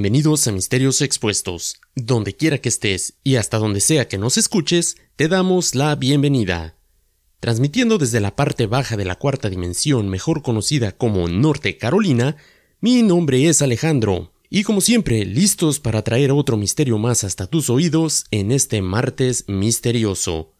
Bienvenidos a Misterios Expuestos. Donde quiera que estés y hasta donde sea que nos escuches, te damos la bienvenida. Transmitiendo desde la parte baja de la cuarta dimensión, mejor conocida como Norte Carolina, mi nombre es Alejandro, y como siempre, listos para traer otro misterio más hasta tus oídos en este martes misterioso.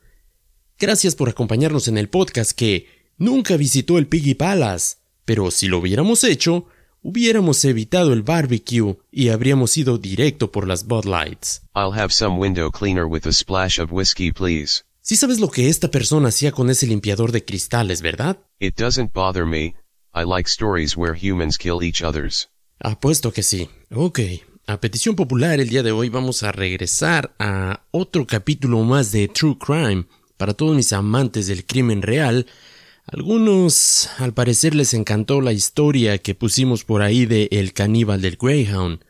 Gracias por acompañarnos en el podcast que nunca visitó el Piggy Palace, pero si lo hubiéramos hecho, hubiéramos evitado el barbecue y habríamos ido directo por las Bud Lights. I'll have some window cleaner with a splash of whiskey, please. Sí sabes lo que esta persona hacía con ese limpiador de cristales, ¿verdad? It doesn't bother me. I like stories where humans kill each others. Apuesto que sí. Ok. A petición popular, el día de hoy vamos a regresar a otro capítulo más de True Crime para todos mis amantes del crimen real algunos, al parecer, les encantó la historia que pusimos por ahí de El caníbal del Greyhound.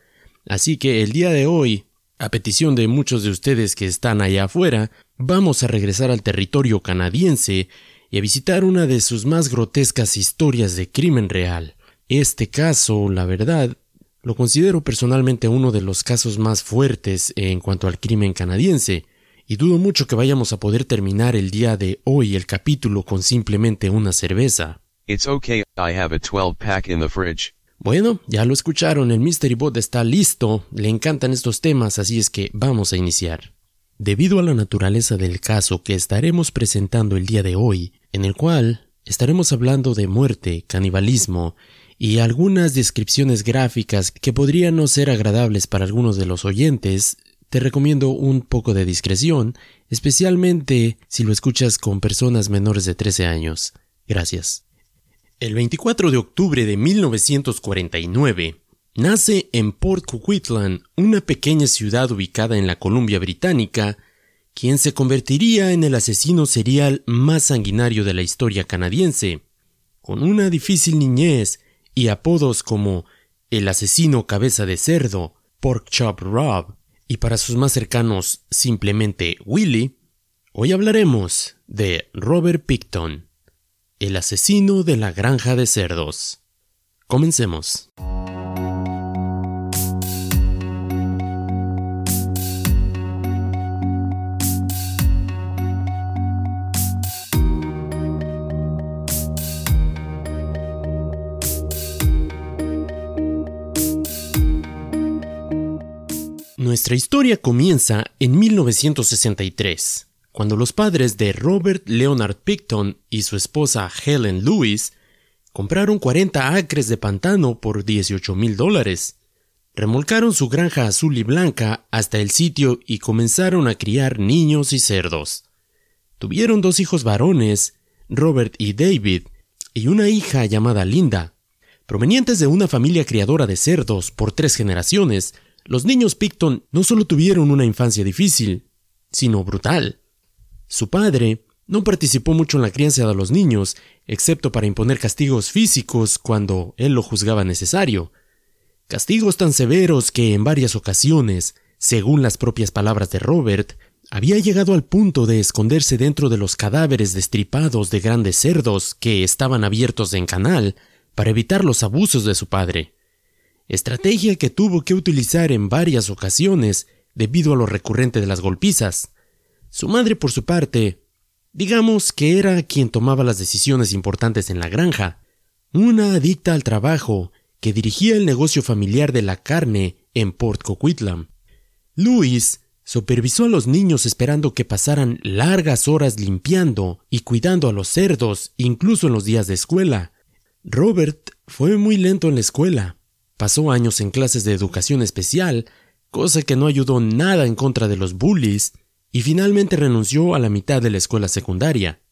Así que el día de hoy, a petición de muchos de ustedes que están allá afuera, vamos a regresar al territorio canadiense y a visitar una de sus más grotescas historias de crimen real. Este caso, la verdad, lo considero personalmente uno de los casos más fuertes en cuanto al crimen canadiense, y dudo mucho que vayamos a poder terminar el día de hoy el capítulo con simplemente una cerveza. It's okay, I have a 12 pack in the fridge. Bueno, ya lo escucharon, el Mystery Bot está listo, le encantan estos temas, así es que vamos a iniciar. Debido a la naturaleza del caso que estaremos presentando el día de hoy, en el cual estaremos hablando de muerte, canibalismo y algunas descripciones gráficas que podrían no ser agradables para algunos de los oyentes, te recomiendo un poco de discreción, especialmente si lo escuchas con personas menores de 13 años. Gracias. El 24 de octubre de 1949, nace en Port Coquitlam, una pequeña ciudad ubicada en la Columbia Británica, quien se convertiría en el asesino serial más sanguinario de la historia canadiense. Con una difícil niñez y apodos como el asesino cabeza de cerdo, Pork Chop Rob, y para sus más cercanos simplemente Willy, hoy hablaremos de Robert Picton, el asesino de la granja de cerdos. Comencemos. Nuestra historia comienza en 1963, cuando los padres de Robert Leonard Picton y su esposa Helen Lewis compraron 40 acres de pantano por 18 mil dólares. Remolcaron su granja azul y blanca hasta el sitio y comenzaron a criar niños y cerdos. Tuvieron dos hijos varones, Robert y David, y una hija llamada Linda. Provenientes de una familia criadora de cerdos por tres generaciones, los niños Picton no solo tuvieron una infancia difícil, sino brutal. Su padre no participó mucho en la crianza de los niños, excepto para imponer castigos físicos cuando él lo juzgaba necesario. Castigos tan severos que en varias ocasiones, según las propias palabras de Robert, había llegado al punto de esconderse dentro de los cadáveres destripados de grandes cerdos que estaban abiertos en canal para evitar los abusos de su padre estrategia que tuvo que utilizar en varias ocasiones debido a lo recurrente de las golpizas. Su madre, por su parte, digamos que era quien tomaba las decisiones importantes en la granja, una adicta al trabajo que dirigía el negocio familiar de la carne en Port Coquitlam. Luis supervisó a los niños esperando que pasaran largas horas limpiando y cuidando a los cerdos, incluso en los días de escuela. Robert fue muy lento en la escuela, Pasó años en clases de educación especial, cosa que no ayudó nada en contra de los bullies, y finalmente renunció a la mitad de la escuela secundaria.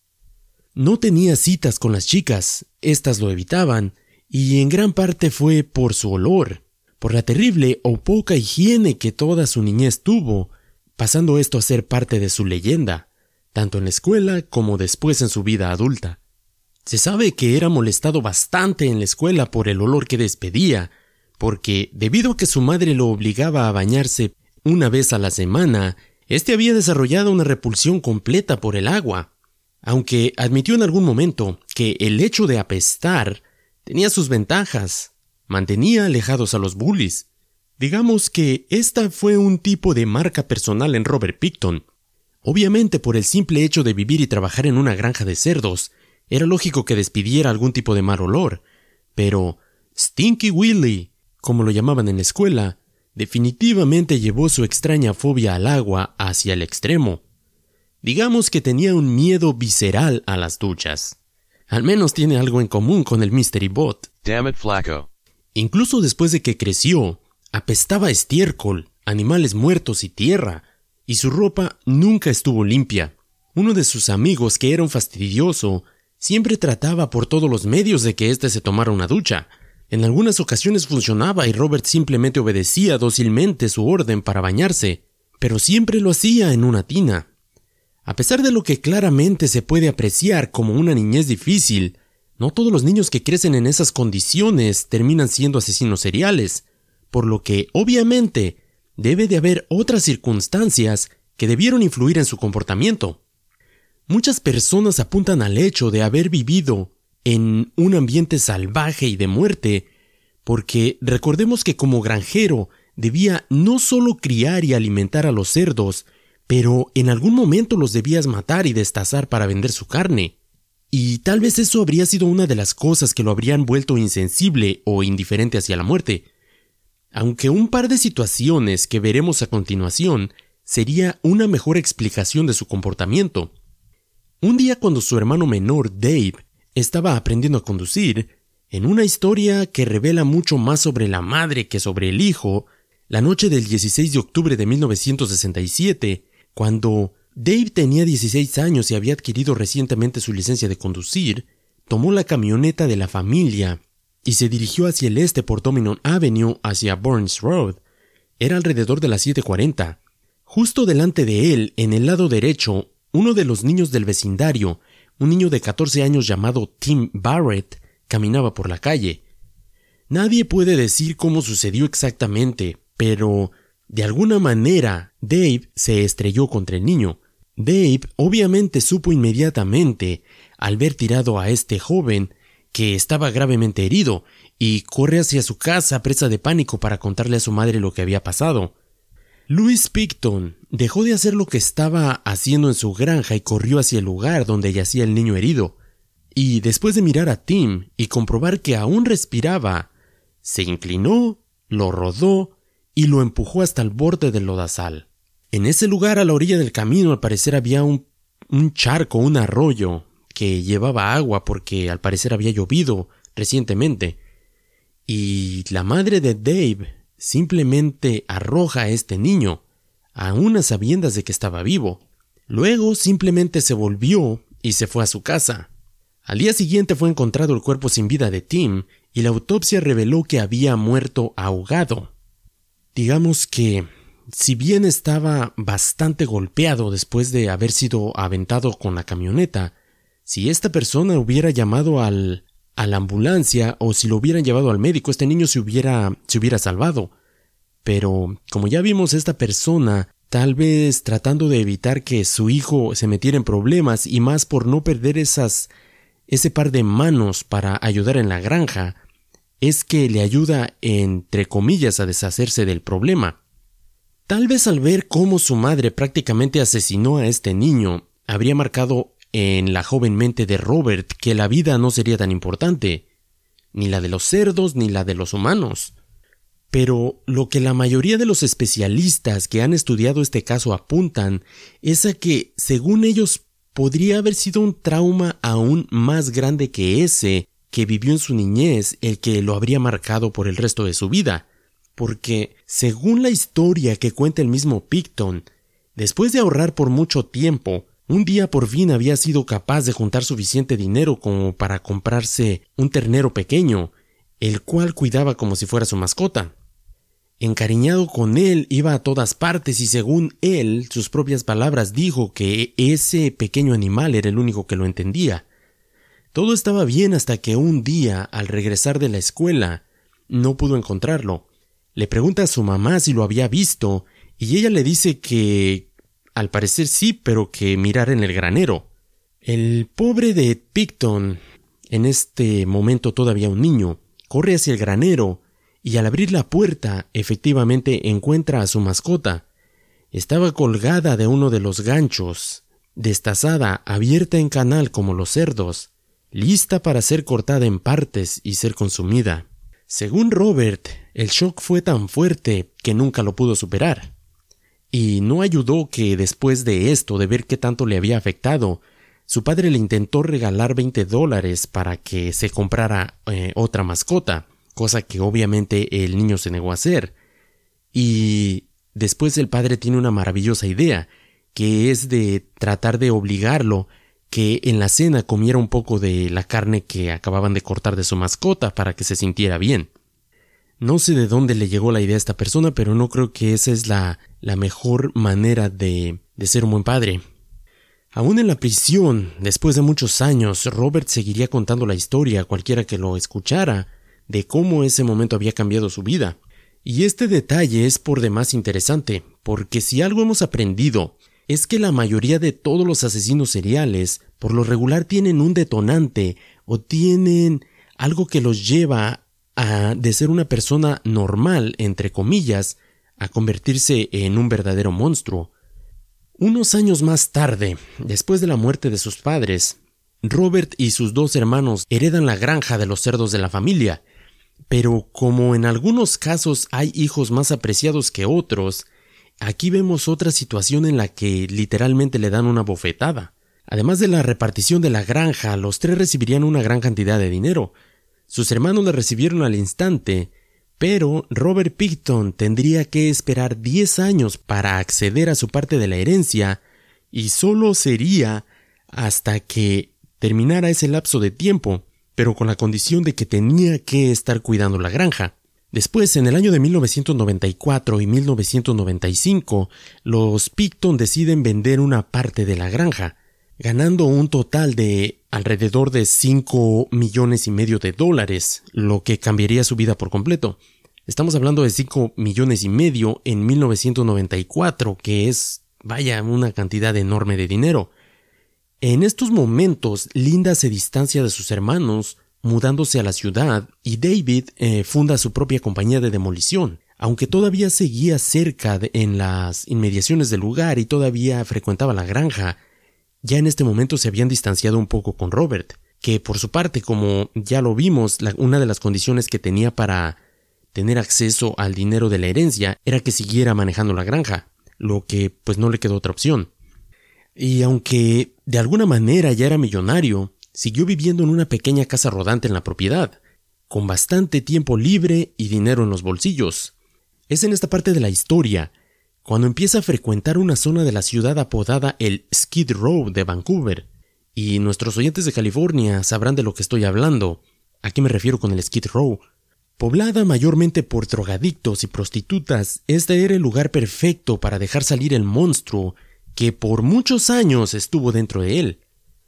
No tenía citas con las chicas, éstas lo evitaban, y en gran parte fue por su olor, por la terrible o poca higiene que toda su niñez tuvo, pasando esto a ser parte de su leyenda, tanto en la escuela como después en su vida adulta. Se sabe que era molestado bastante en la escuela por el olor que despedía, porque debido a que su madre lo obligaba a bañarse una vez a la semana, éste había desarrollado una repulsión completa por el agua, aunque admitió en algún momento que el hecho de apestar tenía sus ventajas, mantenía alejados a los bullies. Digamos que esta fue un tipo de marca personal en Robert Picton. Obviamente por el simple hecho de vivir y trabajar en una granja de cerdos, era lógico que despidiera algún tipo de mal olor, pero Stinky Willy, como lo llamaban en la escuela, definitivamente llevó su extraña fobia al agua hacia el extremo. Digamos que tenía un miedo visceral a las duchas. Al menos tiene algo en común con el Mystery Bot. Damn it, Flaco. Incluso después de que creció, apestaba estiércol, animales muertos y tierra, y su ropa nunca estuvo limpia. Uno de sus amigos, que era un fastidioso, siempre trataba por todos los medios de que éste se tomara una ducha. En algunas ocasiones funcionaba y Robert simplemente obedecía dócilmente su orden para bañarse, pero siempre lo hacía en una tina. A pesar de lo que claramente se puede apreciar como una niñez difícil, no todos los niños que crecen en esas condiciones terminan siendo asesinos seriales, por lo que obviamente debe de haber otras circunstancias que debieron influir en su comportamiento. Muchas personas apuntan al hecho de haber vivido en un ambiente salvaje y de muerte, porque recordemos que como granjero debía no solo criar y alimentar a los cerdos, pero en algún momento los debías matar y destazar para vender su carne. Y tal vez eso habría sido una de las cosas que lo habrían vuelto insensible o indiferente hacia la muerte. Aunque un par de situaciones que veremos a continuación sería una mejor explicación de su comportamiento. Un día cuando su hermano menor, Dave, estaba aprendiendo a conducir, en una historia que revela mucho más sobre la madre que sobre el hijo, la noche del 16 de octubre de 1967, cuando Dave tenía 16 años y había adquirido recientemente su licencia de conducir, tomó la camioneta de la familia y se dirigió hacia el este por Dominion Avenue hacia Burns Road. Era alrededor de las 7.40. Justo delante de él, en el lado derecho, uno de los niños del vecindario, un niño de 14 años llamado Tim Barrett, caminaba por la calle. Nadie puede decir cómo sucedió exactamente, pero de alguna manera, Dave se estrelló contra el niño. Dave obviamente supo inmediatamente, al ver tirado a este joven, que estaba gravemente herido, y corre hacia su casa presa de pánico para contarle a su madre lo que había pasado. Louis Picton dejó de hacer lo que estaba haciendo en su granja y corrió hacia el lugar donde yacía el niño herido. Y después de mirar a Tim y comprobar que aún respiraba, se inclinó, lo rodó y lo empujó hasta el borde del lodazal. En ese lugar, a la orilla del camino, al parecer había un, un charco, un arroyo, que llevaba agua porque al parecer había llovido recientemente. Y la madre de Dave simplemente arroja a este niño, a unas sabiendas de que estaba vivo. Luego simplemente se volvió y se fue a su casa. Al día siguiente fue encontrado el cuerpo sin vida de Tim y la autopsia reveló que había muerto ahogado. Digamos que, si bien estaba bastante golpeado después de haber sido aventado con la camioneta, si esta persona hubiera llamado al a la ambulancia o si lo hubieran llevado al médico, este niño se hubiera se hubiera salvado. Pero, como ya vimos, esta persona, tal vez tratando de evitar que su hijo se metiera en problemas y más por no perder ese par de manos para ayudar en la granja, es que le ayuda, entre comillas, a deshacerse del problema. Tal vez al ver cómo su madre prácticamente asesinó a este niño, habría marcado en la joven mente de Robert que la vida no sería tan importante, ni la de los cerdos ni la de los humanos. Pero lo que la mayoría de los especialistas que han estudiado este caso apuntan es a que, según ellos, podría haber sido un trauma aún más grande que ese que vivió en su niñez el que lo habría marcado por el resto de su vida, porque, según la historia que cuenta el mismo Picton, después de ahorrar por mucho tiempo, un día por fin había sido capaz de juntar suficiente dinero como para comprarse un ternero pequeño, el cual cuidaba como si fuera su mascota. Encariñado con él, iba a todas partes y según él, sus propias palabras, dijo que ese pequeño animal era el único que lo entendía. Todo estaba bien hasta que un día, al regresar de la escuela, no pudo encontrarlo. Le pregunta a su mamá si lo había visto, y ella le dice que al parecer sí, pero que mirar en el granero. El pobre de Picton, en este momento todavía un niño, corre hacia el granero y al abrir la puerta efectivamente encuentra a su mascota. Estaba colgada de uno de los ganchos, destazada, abierta en canal como los cerdos, lista para ser cortada en partes y ser consumida. Según Robert, el shock fue tan fuerte que nunca lo pudo superar. Y no ayudó que después de esto, de ver qué tanto le había afectado, su padre le intentó regalar 20 dólares para que se comprara eh, otra mascota, cosa que obviamente el niño se negó a hacer. Y después el padre tiene una maravillosa idea, que es de tratar de obligarlo que en la cena comiera un poco de la carne que acababan de cortar de su mascota para que se sintiera bien. No sé de dónde le llegó la idea a esta persona, pero no creo que esa es la, la mejor manera de, de ser un buen padre. Aún en la prisión, después de muchos años, Robert seguiría contando la historia a cualquiera que lo escuchara de cómo ese momento había cambiado su vida. Y este detalle es por demás interesante, porque si algo hemos aprendido es que la mayoría de todos los asesinos seriales por lo regular tienen un detonante o tienen algo que los lleva a de ser una persona normal, entre comillas, a convertirse en un verdadero monstruo. Unos años más tarde, después de la muerte de sus padres, Robert y sus dos hermanos heredan la granja de los cerdos de la familia, pero como en algunos casos hay hijos más apreciados que otros, Aquí vemos otra situación en la que literalmente le dan una bofetada. Además de la repartición de la granja, los tres recibirían una gran cantidad de dinero. Sus hermanos la recibieron al instante, pero Robert Picton tendría que esperar 10 años para acceder a su parte de la herencia, y solo sería hasta que terminara ese lapso de tiempo, pero con la condición de que tenía que estar cuidando la granja. Después, en el año de 1994 y 1995, los Picton deciden vender una parte de la granja, ganando un total de alrededor de 5 millones y medio de dólares, lo que cambiaría su vida por completo. Estamos hablando de 5 millones y medio en 1994, que es, vaya, una cantidad enorme de dinero. En estos momentos, Linda se distancia de sus hermanos, mudándose a la ciudad y David eh, funda su propia compañía de demolición. Aunque todavía seguía cerca en las inmediaciones del lugar y todavía frecuentaba la granja, ya en este momento se habían distanciado un poco con Robert, que por su parte, como ya lo vimos, una de las condiciones que tenía para tener acceso al dinero de la herencia era que siguiera manejando la granja, lo que pues no le quedó otra opción. Y aunque de alguna manera ya era millonario, siguió viviendo en una pequeña casa rodante en la propiedad, con bastante tiempo libre y dinero en los bolsillos. Es en esta parte de la historia cuando empieza a frecuentar una zona de la ciudad apodada el Skid Row de Vancouver. Y nuestros oyentes de California sabrán de lo que estoy hablando. ¿A qué me refiero con el Skid Row? Poblada mayormente por drogadictos y prostitutas, este era el lugar perfecto para dejar salir el monstruo que por muchos años estuvo dentro de él.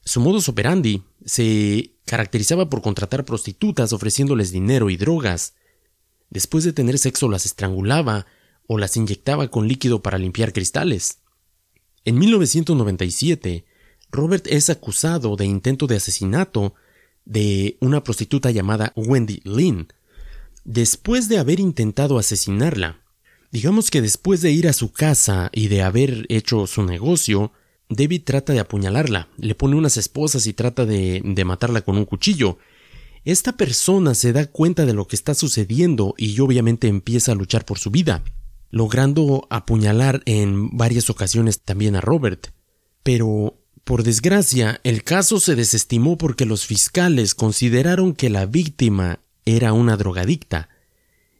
Su modus operandi se caracterizaba por contratar prostitutas ofreciéndoles dinero y drogas. Después de tener sexo las estrangulaba o las inyectaba con líquido para limpiar cristales. En 1997, Robert es acusado de intento de asesinato de una prostituta llamada Wendy Lynn. Después de haber intentado asesinarla, digamos que después de ir a su casa y de haber hecho su negocio, David trata de apuñalarla, le pone unas esposas y trata de, de matarla con un cuchillo. Esta persona se da cuenta de lo que está sucediendo y obviamente empieza a luchar por su vida, logrando apuñalar en varias ocasiones también a Robert. Pero, por desgracia, el caso se desestimó porque los fiscales consideraron que la víctima era una drogadicta.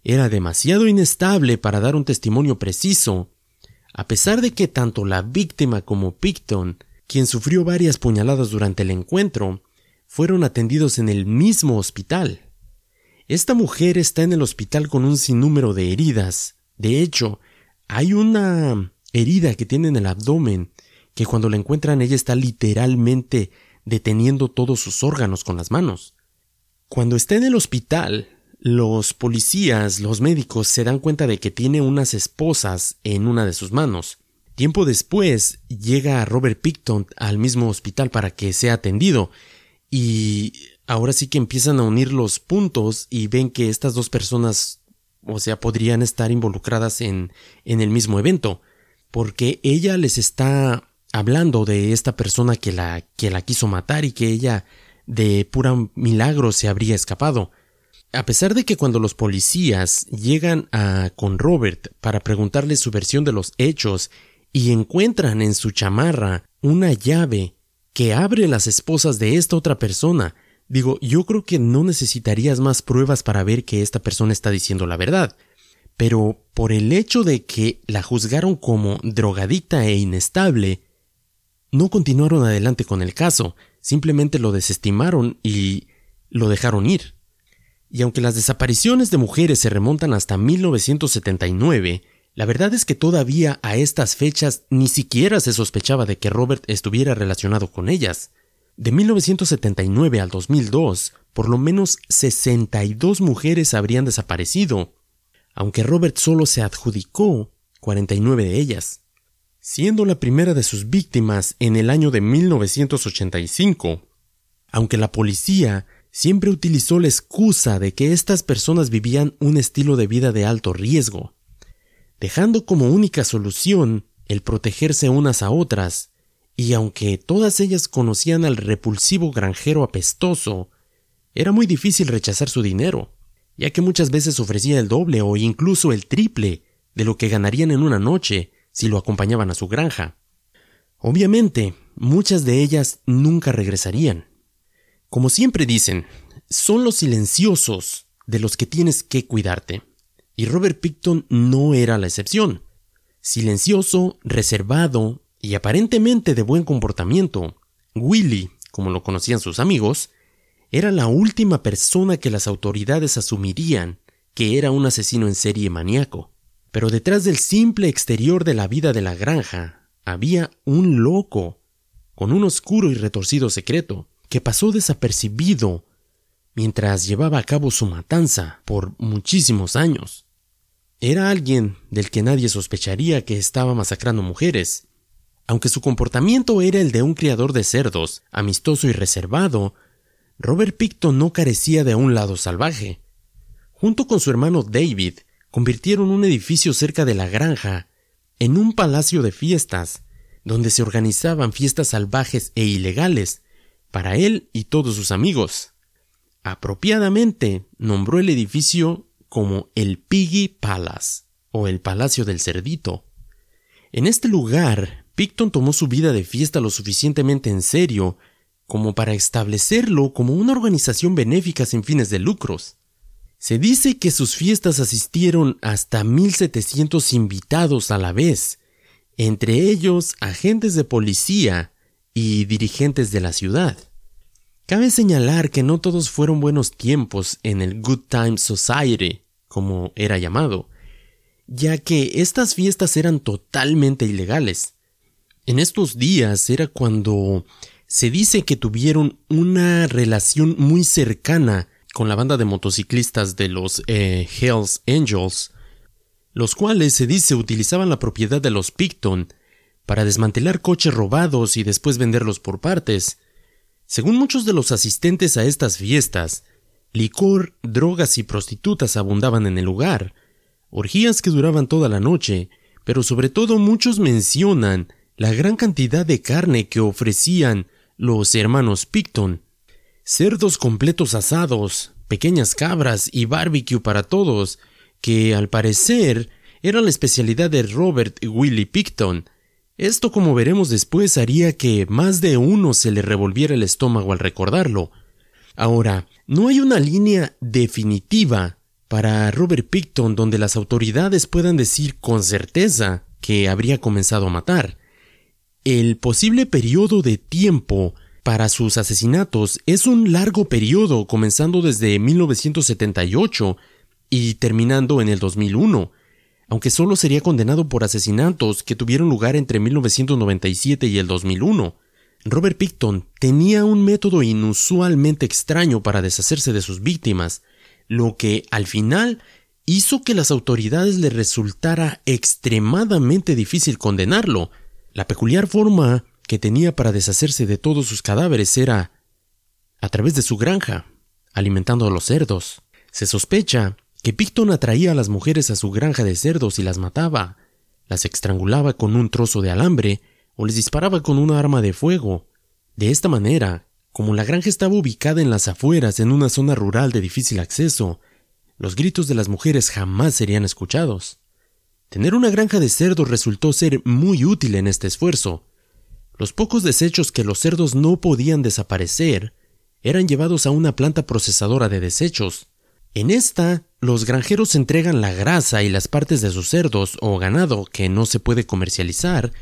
Era demasiado inestable para dar un testimonio preciso a pesar de que tanto la víctima como Picton, quien sufrió varias puñaladas durante el encuentro, fueron atendidos en el mismo hospital. Esta mujer está en el hospital con un sinnúmero de heridas. De hecho, hay una herida que tiene en el abdomen que cuando la encuentran ella está literalmente deteniendo todos sus órganos con las manos. Cuando está en el hospital, los policías, los médicos se dan cuenta de que tiene unas esposas en una de sus manos. Tiempo después llega Robert Picton al mismo hospital para que sea atendido y ahora sí que empiezan a unir los puntos y ven que estas dos personas o sea, podrían estar involucradas en, en el mismo evento, porque ella les está hablando de esta persona que la, que la quiso matar y que ella de pura milagro se habría escapado. A pesar de que cuando los policías llegan a con Robert para preguntarle su versión de los hechos y encuentran en su chamarra una llave que abre las esposas de esta otra persona, digo, yo creo que no necesitarías más pruebas para ver que esta persona está diciendo la verdad. Pero por el hecho de que la juzgaron como drogadicta e inestable, no continuaron adelante con el caso, simplemente lo desestimaron y lo dejaron ir. Y aunque las desapariciones de mujeres se remontan hasta 1979, la verdad es que todavía a estas fechas ni siquiera se sospechaba de que Robert estuviera relacionado con ellas. De 1979 al 2002, por lo menos 62 mujeres habrían desaparecido, aunque Robert solo se adjudicó 49 de ellas. Siendo la primera de sus víctimas en el año de 1985, aunque la policía siempre utilizó la excusa de que estas personas vivían un estilo de vida de alto riesgo, dejando como única solución el protegerse unas a otras, y aunque todas ellas conocían al repulsivo granjero apestoso, era muy difícil rechazar su dinero, ya que muchas veces ofrecía el doble o incluso el triple de lo que ganarían en una noche si lo acompañaban a su granja. Obviamente, muchas de ellas nunca regresarían. Como siempre dicen, son los silenciosos de los que tienes que cuidarte. Y Robert Picton no era la excepción. Silencioso, reservado y aparentemente de buen comportamiento, Willy, como lo conocían sus amigos, era la última persona que las autoridades asumirían que era un asesino en serie maníaco. Pero detrás del simple exterior de la vida de la granja había un loco, con un oscuro y retorcido secreto, que pasó desapercibido mientras llevaba a cabo su matanza por muchísimos años. Era alguien del que nadie sospecharía que estaba masacrando mujeres. Aunque su comportamiento era el de un criador de cerdos, amistoso y reservado, Robert Picton no carecía de un lado salvaje. Junto con su hermano David, convirtieron un edificio cerca de la granja en un palacio de fiestas, donde se organizaban fiestas salvajes e ilegales, para él y todos sus amigos. Apropiadamente nombró el edificio como el Piggy Palace o el Palacio del Cerdito. En este lugar, Picton tomó su vida de fiesta lo suficientemente en serio como para establecerlo como una organización benéfica sin fines de lucros. Se dice que sus fiestas asistieron hasta 1700 invitados a la vez, entre ellos agentes de policía, y dirigentes de la ciudad. Cabe señalar que no todos fueron buenos tiempos en el Good Time Society, como era llamado, ya que estas fiestas eran totalmente ilegales. En estos días era cuando se dice que tuvieron una relación muy cercana con la banda de motociclistas de los eh, Hells Angels, los cuales se dice utilizaban la propiedad de los Picton para desmantelar coches robados y después venderlos por partes. Según muchos de los asistentes a estas fiestas, licor, drogas y prostitutas abundaban en el lugar, orgías que duraban toda la noche, pero sobre todo muchos mencionan la gran cantidad de carne que ofrecían los hermanos Picton. Cerdos completos asados, pequeñas cabras y barbecue para todos, que al parecer era la especialidad de Robert y Willie Picton, esto, como veremos después, haría que más de uno se le revolviera el estómago al recordarlo. Ahora, no hay una línea definitiva para Robert Picton donde las autoridades puedan decir con certeza que habría comenzado a matar. El posible periodo de tiempo para sus asesinatos es un largo periodo comenzando desde 1978 y terminando en el 2001 aunque solo sería condenado por asesinatos que tuvieron lugar entre 1997 y el 2001. Robert Picton tenía un método inusualmente extraño para deshacerse de sus víctimas, lo que al final hizo que las autoridades le resultara extremadamente difícil condenarlo. La peculiar forma que tenía para deshacerse de todos sus cadáveres era a través de su granja, alimentando a los cerdos. Se sospecha que Picton atraía a las mujeres a su granja de cerdos y las mataba, las estrangulaba con un trozo de alambre o les disparaba con una arma de fuego. De esta manera, como la granja estaba ubicada en las afueras en una zona rural de difícil acceso, los gritos de las mujeres jamás serían escuchados. Tener una granja de cerdos resultó ser muy útil en este esfuerzo. Los pocos desechos que los cerdos no podían desaparecer eran llevados a una planta procesadora de desechos. En esta, los granjeros entregan la grasa y las partes de sus cerdos o ganado que no se puede comercializar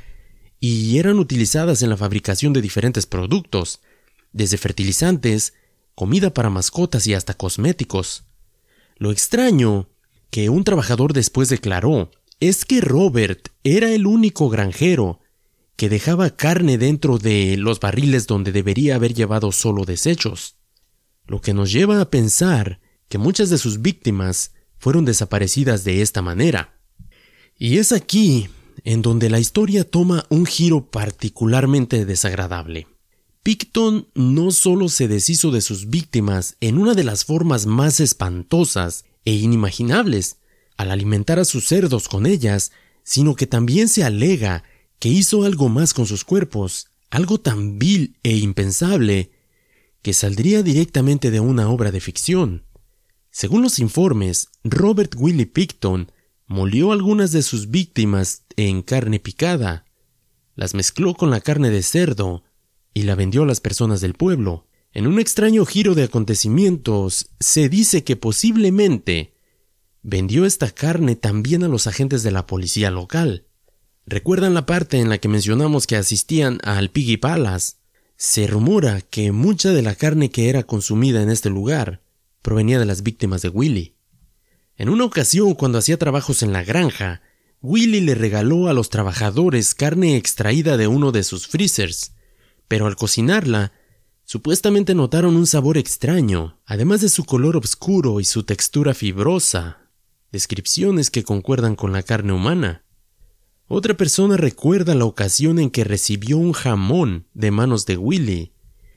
y eran utilizadas en la fabricación de diferentes productos, desde fertilizantes, comida para mascotas y hasta cosméticos. Lo extraño, que un trabajador después declaró, es que Robert era el único granjero que dejaba carne dentro de los barriles donde debería haber llevado solo desechos, lo que nos lleva a pensar que muchas de sus víctimas fueron desaparecidas de esta manera. Y es aquí en donde la historia toma un giro particularmente desagradable. Picton no solo se deshizo de sus víctimas en una de las formas más espantosas e inimaginables al alimentar a sus cerdos con ellas, sino que también se alega que hizo algo más con sus cuerpos, algo tan vil e impensable, que saldría directamente de una obra de ficción. Según los informes, Robert Willie Picton molió algunas de sus víctimas en carne picada, las mezcló con la carne de cerdo y la vendió a las personas del pueblo. En un extraño giro de acontecimientos, se dice que posiblemente vendió esta carne también a los agentes de la policía local. ¿Recuerdan la parte en la que mencionamos que asistían al Piggy Palace? Se rumora que mucha de la carne que era consumida en este lugar provenía de las víctimas de Willy. En una ocasión, cuando hacía trabajos en la granja, Willy le regaló a los trabajadores carne extraída de uno de sus freezers, pero al cocinarla, supuestamente notaron un sabor extraño, además de su color oscuro y su textura fibrosa, descripciones que concuerdan con la carne humana. Otra persona recuerda la ocasión en que recibió un jamón de manos de Willy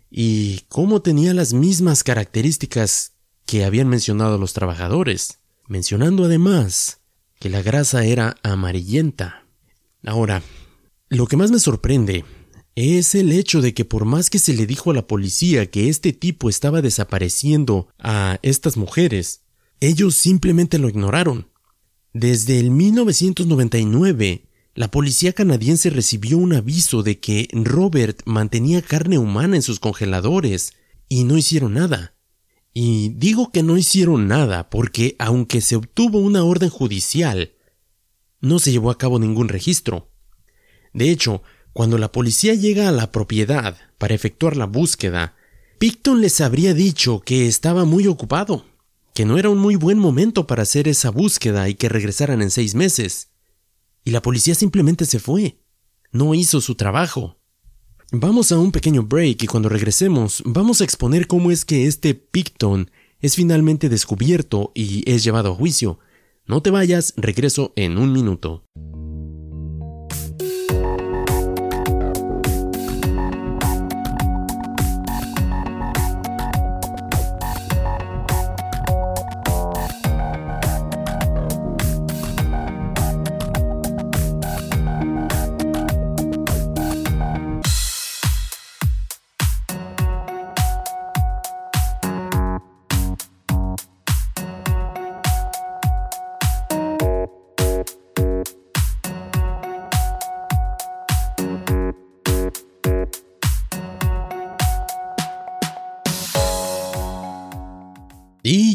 y cómo tenía las mismas características que habían mencionado los trabajadores, mencionando además que la grasa era amarillenta. Ahora, lo que más me sorprende es el hecho de que por más que se le dijo a la policía que este tipo estaba desapareciendo a estas mujeres, ellos simplemente lo ignoraron. Desde el 1999, la policía canadiense recibió un aviso de que Robert mantenía carne humana en sus congeladores y no hicieron nada. Y digo que no hicieron nada porque aunque se obtuvo una orden judicial, no se llevó a cabo ningún registro. De hecho, cuando la policía llega a la propiedad para efectuar la búsqueda, Picton les habría dicho que estaba muy ocupado, que no era un muy buen momento para hacer esa búsqueda y que regresaran en seis meses y la policía simplemente se fue. No hizo su trabajo. Vamos a un pequeño break y cuando regresemos vamos a exponer cómo es que este Picton es finalmente descubierto y es llevado a juicio. No te vayas, regreso en un minuto.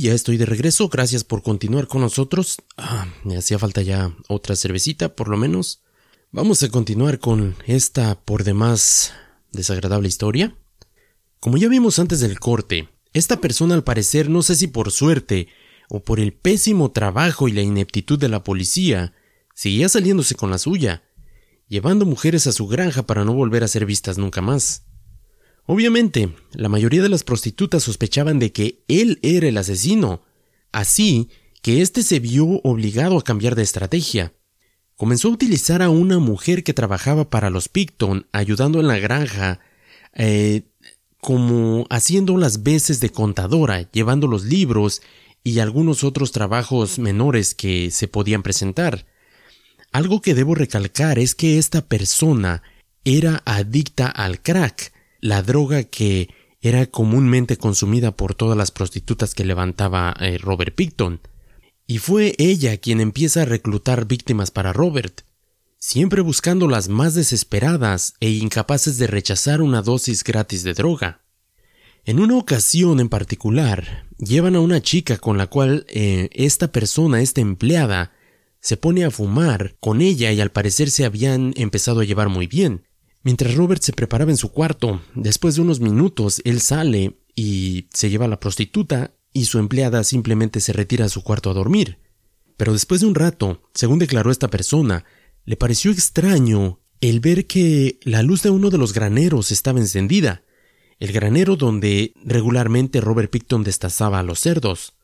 Ya estoy de regreso, gracias por continuar con nosotros. Ah, me hacía falta ya otra cervecita, por lo menos. Vamos a continuar con esta por demás desagradable historia. Como ya vimos antes del corte, esta persona al parecer, no sé si por suerte o por el pésimo trabajo y la ineptitud de la policía, seguía saliéndose con la suya, llevando mujeres a su granja para no volver a ser vistas nunca más. Obviamente, la mayoría de las prostitutas sospechaban de que él era el asesino, así que éste se vio obligado a cambiar de estrategia. Comenzó a utilizar a una mujer que trabajaba para los Picton, ayudando en la granja, eh, como haciendo las veces de contadora, llevando los libros y algunos otros trabajos menores que se podían presentar. Algo que debo recalcar es que esta persona era adicta al crack, la droga que era comúnmente consumida por todas las prostitutas que levantaba eh, Robert Picton. Y fue ella quien empieza a reclutar víctimas para Robert, siempre buscando las más desesperadas e incapaces de rechazar una dosis gratis de droga. En una ocasión en particular, llevan a una chica con la cual eh, esta persona, esta empleada, se pone a fumar con ella y al parecer se habían empezado a llevar muy bien. Mientras Robert se preparaba en su cuarto, después de unos minutos, él sale y se lleva a la prostituta y su empleada simplemente se retira a su cuarto a dormir. Pero después de un rato, según declaró esta persona, le pareció extraño el ver que la luz de uno de los graneros estaba encendida, el granero donde regularmente Robert Picton destazaba a los cerdos.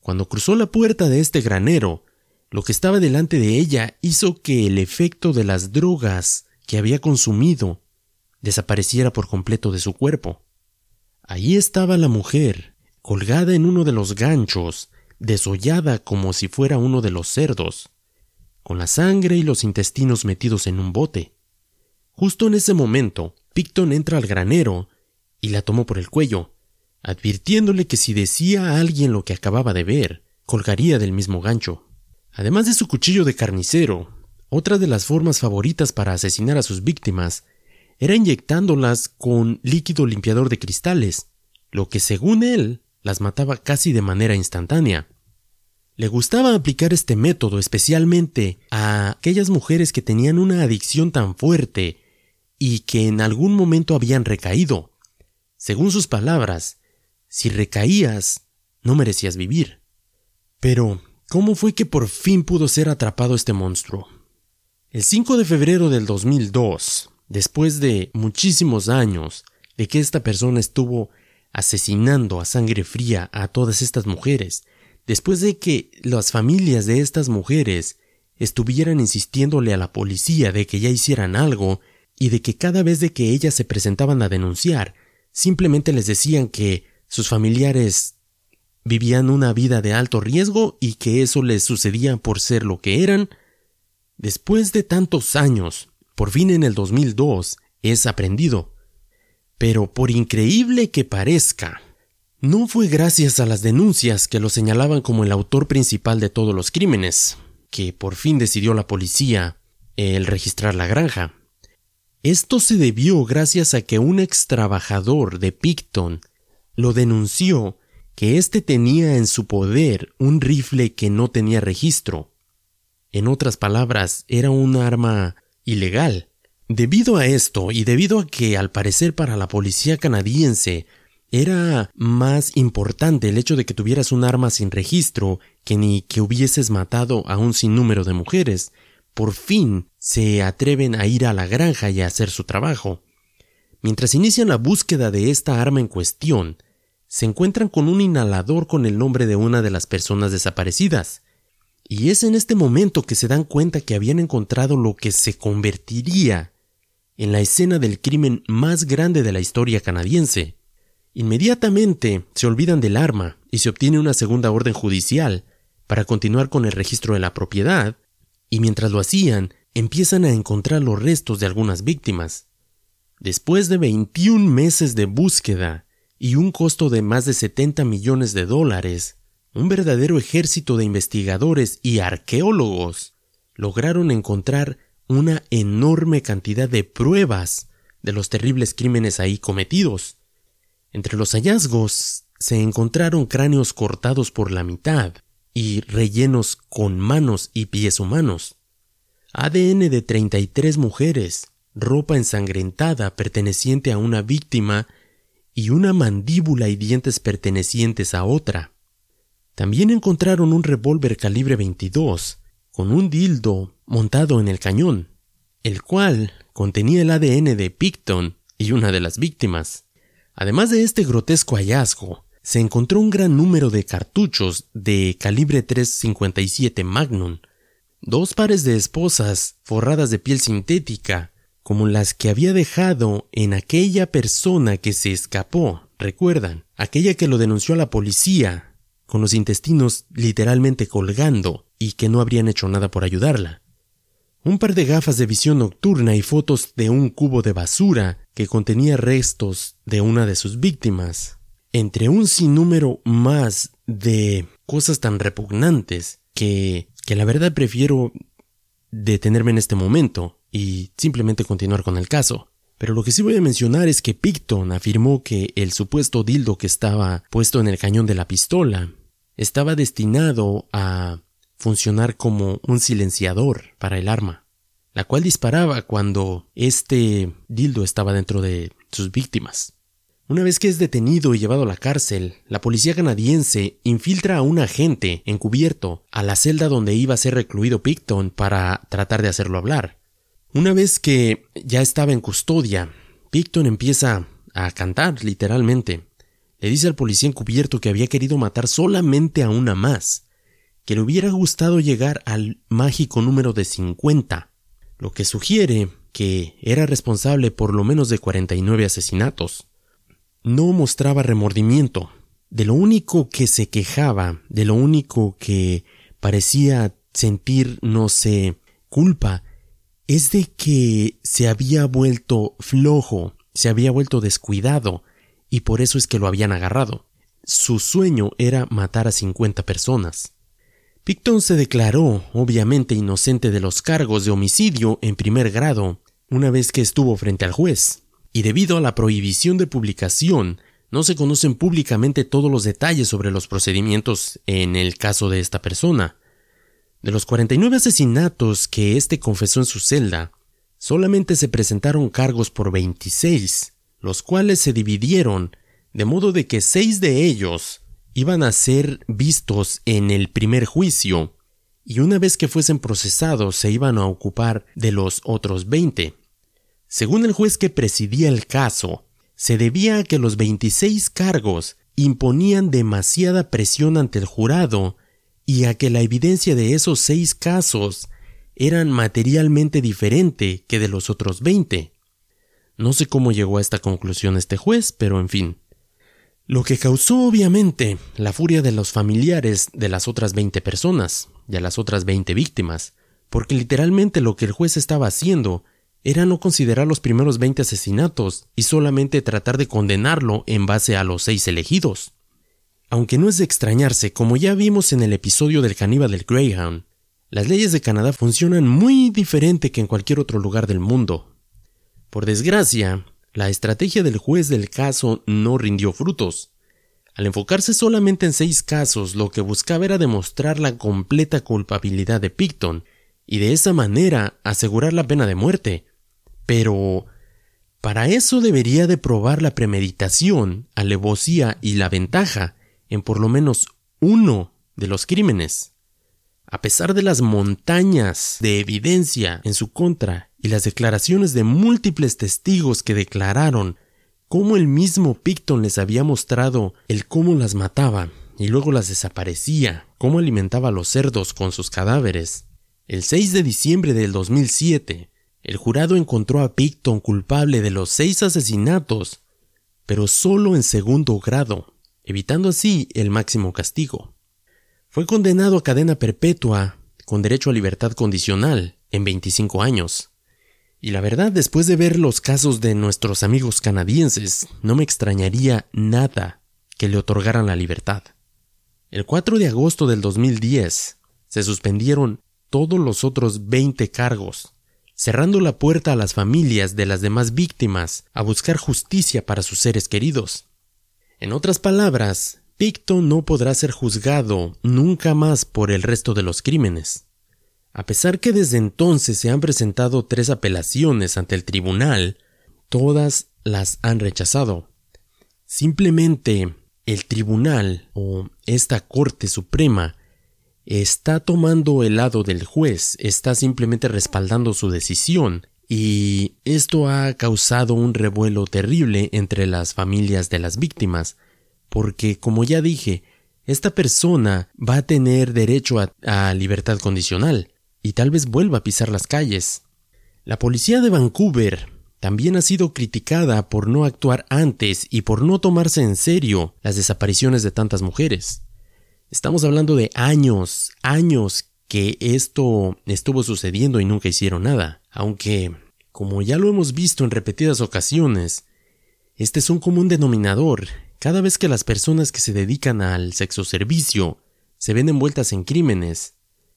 Cuando cruzó la puerta de este granero, lo que estaba delante de ella hizo que el efecto de las drogas que había consumido desapareciera por completo de su cuerpo. Allí estaba la mujer, colgada en uno de los ganchos, desollada como si fuera uno de los cerdos, con la sangre y los intestinos metidos en un bote. Justo en ese momento, Picton entra al granero y la tomó por el cuello, advirtiéndole que si decía a alguien lo que acababa de ver, colgaría del mismo gancho. Además de su cuchillo de carnicero, otra de las formas favoritas para asesinar a sus víctimas era inyectándolas con líquido limpiador de cristales, lo que según él las mataba casi de manera instantánea. Le gustaba aplicar este método especialmente a aquellas mujeres que tenían una adicción tan fuerte y que en algún momento habían recaído. Según sus palabras, si recaías, no merecías vivir. Pero, ¿cómo fue que por fin pudo ser atrapado este monstruo? El 5 de febrero del 2002, después de muchísimos años de que esta persona estuvo asesinando a sangre fría a todas estas mujeres, después de que las familias de estas mujeres estuvieran insistiéndole a la policía de que ya hicieran algo y de que cada vez de que ellas se presentaban a denunciar, simplemente les decían que sus familiares vivían una vida de alto riesgo y que eso les sucedía por ser lo que eran, después de tantos años, por fin en el 2002, es aprendido. Pero por increíble que parezca, no fue gracias a las denuncias que lo señalaban como el autor principal de todos los crímenes, que por fin decidió la policía el registrar la granja. Esto se debió gracias a que un ex trabajador de Picton lo denunció que éste tenía en su poder un rifle que no tenía registro. En otras palabras, era un arma ilegal. Debido a esto, y debido a que al parecer para la policía canadiense era más importante el hecho de que tuvieras un arma sin registro que ni que hubieses matado a un sinnúmero de mujeres. Por fin se atreven a ir a la granja y a hacer su trabajo. Mientras inician la búsqueda de esta arma en cuestión, se encuentran con un inhalador con el nombre de una de las personas desaparecidas. Y es en este momento que se dan cuenta que habían encontrado lo que se convertiría en la escena del crimen más grande de la historia canadiense. Inmediatamente se olvidan del arma y se obtiene una segunda orden judicial para continuar con el registro de la propiedad, y mientras lo hacían, empiezan a encontrar los restos de algunas víctimas. Después de 21 meses de búsqueda y un costo de más de 70 millones de dólares, un verdadero ejército de investigadores y arqueólogos lograron encontrar una enorme cantidad de pruebas de los terribles crímenes ahí cometidos. Entre los hallazgos se encontraron cráneos cortados por la mitad y rellenos con manos y pies humanos, ADN de 33 mujeres, ropa ensangrentada perteneciente a una víctima y una mandíbula y dientes pertenecientes a otra. También encontraron un revólver calibre 22 con un dildo montado en el cañón, el cual contenía el ADN de Picton y una de las víctimas. Además de este grotesco hallazgo, se encontró un gran número de cartuchos de calibre 357 Magnum, dos pares de esposas forradas de piel sintética, como las que había dejado en aquella persona que se escapó, recuerdan, aquella que lo denunció a la policía, con los intestinos literalmente colgando y que no habrían hecho nada por ayudarla. Un par de gafas de visión nocturna y fotos de un cubo de basura que contenía restos de una de sus víctimas, entre un sinnúmero más de cosas tan repugnantes que, que la verdad prefiero detenerme en este momento y simplemente continuar con el caso. Pero lo que sí voy a mencionar es que Picton afirmó que el supuesto dildo que estaba puesto en el cañón de la pistola estaba destinado a funcionar como un silenciador para el arma, la cual disparaba cuando este dildo estaba dentro de sus víctimas. Una vez que es detenido y llevado a la cárcel, la policía canadiense infiltra a un agente encubierto a la celda donde iba a ser recluido Picton para tratar de hacerlo hablar. Una vez que ya estaba en custodia, Picton empieza a cantar, literalmente. Le dice al policía encubierto que había querido matar solamente a una más, que le hubiera gustado llegar al mágico número de 50, lo que sugiere que era responsable por lo menos de 49 asesinatos. No mostraba remordimiento. De lo único que se quejaba, de lo único que parecía sentir, no sé, culpa, es de que se había vuelto flojo, se había vuelto descuidado, y por eso es que lo habían agarrado. Su sueño era matar a 50 personas. Picton se declaró, obviamente, inocente de los cargos de homicidio en primer grado, una vez que estuvo frente al juez, y debido a la prohibición de publicación, no se conocen públicamente todos los detalles sobre los procedimientos en el caso de esta persona. De los 49 asesinatos que éste confesó en su celda, solamente se presentaron cargos por 26, los cuales se dividieron de modo de que seis de ellos iban a ser vistos en el primer juicio, y una vez que fuesen procesados se iban a ocupar de los otros 20. Según el juez que presidía el caso, se debía a que los 26 cargos imponían demasiada presión ante el jurado y a que la evidencia de esos seis casos eran materialmente diferente que de los otros veinte. No sé cómo llegó a esta conclusión este juez, pero en fin. Lo que causó obviamente la furia de los familiares de las otras veinte personas, de las otras veinte víctimas, porque literalmente lo que el juez estaba haciendo era no considerar los primeros veinte asesinatos y solamente tratar de condenarlo en base a los seis elegidos. Aunque no es de extrañarse, como ya vimos en el episodio del caníbal del Greyhound, las leyes de Canadá funcionan muy diferente que en cualquier otro lugar del mundo. Por desgracia, la estrategia del juez del caso no rindió frutos. Al enfocarse solamente en seis casos, lo que buscaba era demostrar la completa culpabilidad de Picton y de esa manera asegurar la pena de muerte. Pero para eso debería de probar la premeditación, alevosía y la ventaja, en por lo menos uno de los crímenes. A pesar de las montañas de evidencia en su contra y las declaraciones de múltiples testigos que declararon cómo el mismo Picton les había mostrado el cómo las mataba y luego las desaparecía, cómo alimentaba a los cerdos con sus cadáveres. El 6 de diciembre del 2007, el jurado encontró a Picton culpable de los seis asesinatos, pero solo en segundo grado evitando así el máximo castigo. Fue condenado a cadena perpetua con derecho a libertad condicional en 25 años. Y la verdad, después de ver los casos de nuestros amigos canadienses, no me extrañaría nada que le otorgaran la libertad. El 4 de agosto del 2010 se suspendieron todos los otros 20 cargos, cerrando la puerta a las familias de las demás víctimas a buscar justicia para sus seres queridos. En otras palabras, Picton no podrá ser juzgado nunca más por el resto de los crímenes. A pesar que desde entonces se han presentado tres apelaciones ante el tribunal, todas las han rechazado. Simplemente el tribunal o esta Corte Suprema está tomando el lado del juez, está simplemente respaldando su decisión y esto ha causado un revuelo terrible entre las familias de las víctimas, porque, como ya dije, esta persona va a tener derecho a, libertad condicional, y tal vez vuelva a pisar las calles. La policía de Vancouver también ha sido criticada por no actuar antes y por no tomarse en serio las desapariciones de tantas mujeres. Estamos hablando de años, años que esto estuvo sucediendo y nunca hicieron nada. Aunque, como ya lo hemos visto en repetidas ocasiones, este es un común denominador. Cada vez que las personas que se dedican al sexo servicio se ven envueltas en crímenes,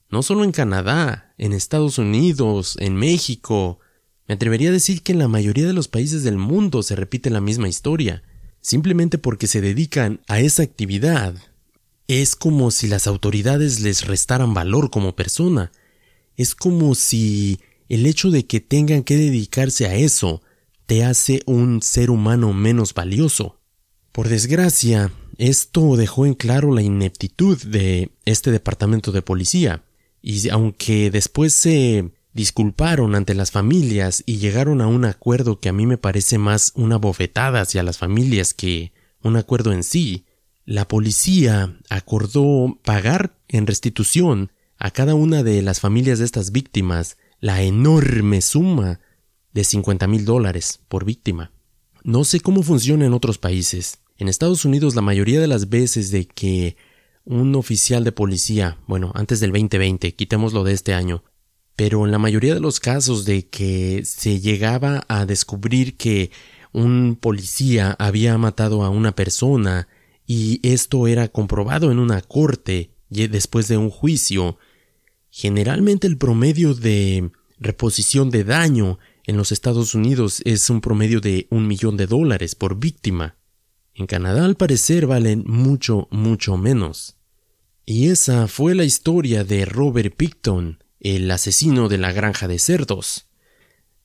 no solo en Canadá, en Estados Unidos, en México, me atrevería a decir que en la mayoría de los países del mundo se repite la misma historia, simplemente porque se dedican a esa actividad es como si las autoridades les restaran valor como persona. Es como si el hecho de que tengan que dedicarse a eso te hace un ser humano menos valioso. Por desgracia, esto dejó en claro la ineptitud de este departamento de policía, y aunque después se disculparon ante las familias y llegaron a un acuerdo que a mí me parece más una bofetada hacia las familias que un acuerdo en sí, la policía acordó pagar en restitución a cada una de las familias de estas víctimas la enorme suma de 50 mil dólares por víctima. No sé cómo funciona en otros países. En Estados Unidos la mayoría de las veces de que un oficial de policía, bueno, antes del 2020, quitémoslo de este año, pero en la mayoría de los casos de que se llegaba a descubrir que un policía había matado a una persona y esto era comprobado en una corte después de un juicio, generalmente el promedio de reposición de daño en los Estados Unidos es un promedio de un millón de dólares por víctima. En Canadá al parecer valen mucho, mucho menos. Y esa fue la historia de Robert Picton, el asesino de la granja de cerdos.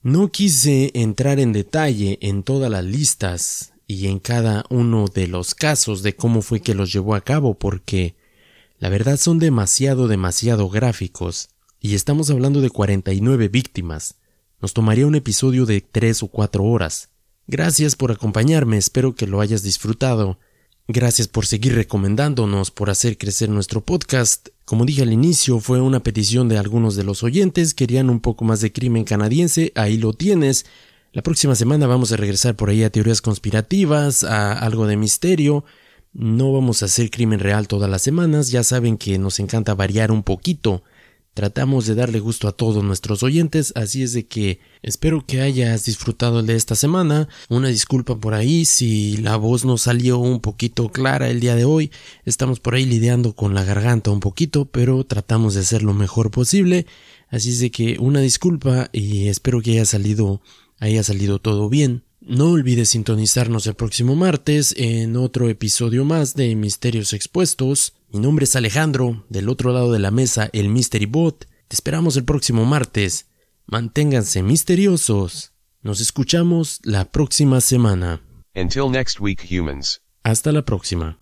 No quise entrar en detalle en todas las listas y en cada uno de los casos de cómo fue que los llevó a cabo porque la verdad son demasiado, demasiado gráficos y estamos hablando de 49 víctimas. Nos tomaría un episodio de 3 o 4 horas. Gracias por acompañarme, espero que lo hayas disfrutado. Gracias por seguir recomendándonos, por hacer crecer nuestro podcast. Como dije al inicio, fue una petición de algunos de los oyentes, querían un poco más de crimen canadiense, ahí lo tienes. La próxima semana vamos a regresar por ahí a teorías conspirativas, a algo de misterio. No vamos a hacer crimen real todas las semanas, ya saben que nos encanta variar un poquito. Tratamos de darle gusto a todos nuestros oyentes, así es de que espero que hayas disfrutado el de esta semana. Una disculpa por ahí si la voz no salió un poquito clara el día de hoy. Estamos por ahí lidiando con la garganta un poquito, pero tratamos de hacer lo mejor posible. Así es de que una disculpa y espero que haya salido haya salido todo bien. No olvides sintonizarnos el próximo martes en otro episodio más de Misterios Expuestos. Mi nombre es Alejandro, del otro lado de la mesa el Mystery Bot. Te esperamos el próximo martes. Manténganse misteriosos. Nos escuchamos la próxima semana. Until next week, humans. Hasta la próxima.